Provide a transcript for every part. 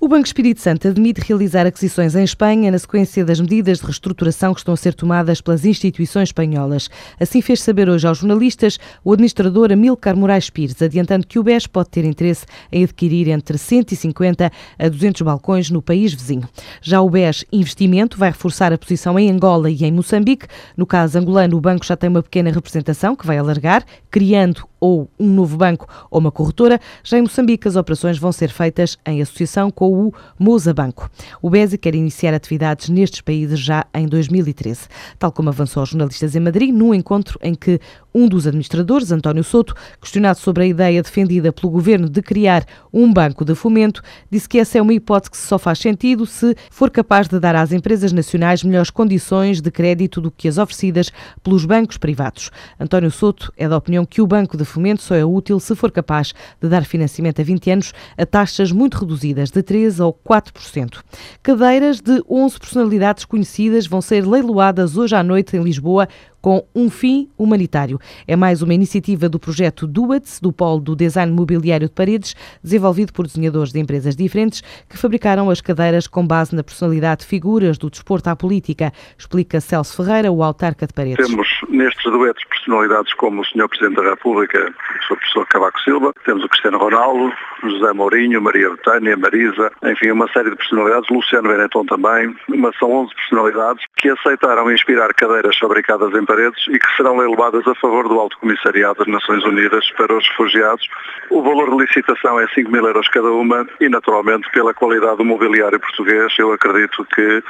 O Banco Espírito Santo admite realizar aquisições em Espanha na sequência das medidas de reestruturação que estão a ser tomadas pelas instituições espanholas. Assim fez saber hoje aos jornalistas o administrador Amilcar Moraes Pires, adiantando que o BES pode ter interesse em adquirir entre 150 a 200 balcões no país vizinho. Já o BES Investimento vai reforçar a posição em Angola e em Moçambique. No caso angolano, o banco já tem uma pequena representação que vai alargar, criando ou um novo banco ou uma corretora. Já em Moçambique, as operações vão ser feitas em associação com o Moza Banco. O BESI quer iniciar atividades nestes países já em 2013, tal como avançou aos jornalistas em Madrid, num encontro em que um dos administradores, António Souto, questionado sobre a ideia defendida pelo governo de criar um banco de fomento, disse que essa é uma hipótese que só faz sentido se for capaz de dar às empresas nacionais melhores condições de crédito do que as oferecidas pelos bancos privados. António Souto é da opinião que o banco de fomento só é útil se for capaz de dar financiamento a 20 anos a taxas muito reduzidas, de 3 ou 4%. Cadeiras de 11 personalidades conhecidas vão ser leiloadas hoje à noite em Lisboa com um fim humanitário. É mais uma iniciativa do projeto Duets, do Polo do Design Mobiliário de Paredes, desenvolvido por desenhadores de empresas diferentes que fabricaram as cadeiras com base na personalidade de figuras do desporto à política, explica Celso Ferreira, o autarca de Paredes. Temos nestes duetos personalidades como o Sr. Presidente da República, o Sr. Professor Cavaco Silva, temos o Cristiano Ronaldo, José Mourinho, Maria Betânia, Marisa, enfim, uma série de personalidades, Luciano Benetton também, mas são 11 personalidades que aceitaram inspirar cadeiras fabricadas em paredes e que serão levadas a favor do Alto Comissariado das Nações Unidas para os Refugiados. O valor de licitação é 5 mil euros cada uma e, naturalmente, pela qualidade do mobiliário português, eu acredito que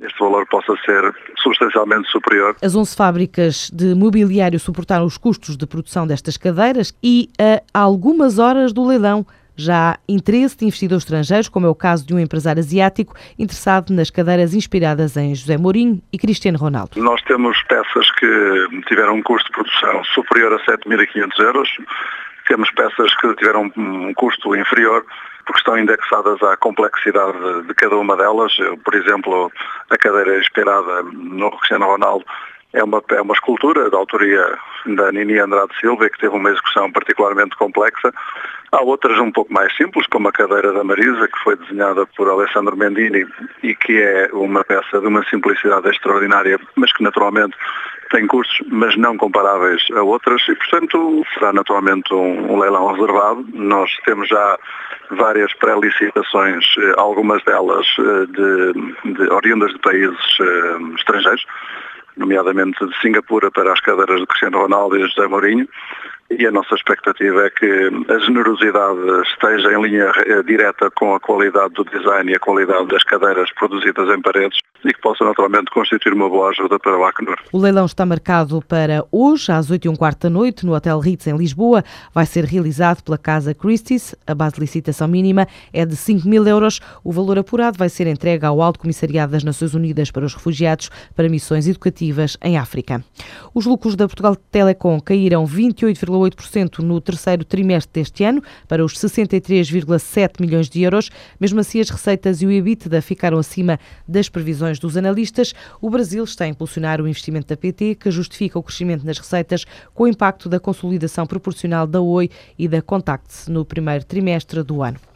este valor possa ser substancialmente superior. As 11 fábricas de mobiliário suportaram os custos de produção destas cadeiras e a algumas horas do leilão já há interesse de investidores estrangeiros, como é o caso de um empresário asiático interessado nas cadeiras inspiradas em José Mourinho e Cristiano Ronaldo. Nós temos peças que tiveram um custo de produção superior a 7.500 euros, temos peças que tiveram um custo inferior porque estão indexadas à complexidade de cada uma delas. Por exemplo, a cadeira inspirada no Cristiano Ronaldo é uma, é uma escultura da autoria da Nini Andrade Silva que teve uma execução particularmente complexa. Há outras um pouco mais simples, como a cadeira da Marisa, que foi desenhada por Alessandro Mendini e que é uma peça de uma simplicidade extraordinária, mas que naturalmente tem custos, mas não comparáveis a outras e, portanto, será naturalmente um, um leilão reservado. Nós temos já várias pré-licitações, eh, algumas delas eh, de, de oriundas de países eh, estrangeiros, nomeadamente de Singapura para as cadeiras de Cristiano Ronaldo e José Mourinho, e a nossa expectativa é que a generosidade esteja em linha direta com a qualidade do design e a qualidade das cadeiras produzidas em paredes e que possa naturalmente constituir uma boa ajuda para o Acnur. O leilão está marcado para hoje, às 8 e um quarto da noite, no Hotel Ritz, em Lisboa. Vai ser realizado pela Casa Christie's. A base de licitação mínima é de 5 mil euros. O valor apurado vai ser entregue ao Alto Comissariado das Nações Unidas para os Refugiados para missões educativas em África. Os lucros da Portugal Telecom caíram 28,8% no terceiro trimestre deste ano, para os 63,7 milhões de euros. Mesmo assim, as receitas e o EBITDA ficaram acima das previsões dos analistas, o Brasil está a impulsionar o investimento da PT, que justifica o crescimento nas receitas com o impacto da consolidação proporcional da Oi e da Contact no primeiro trimestre do ano.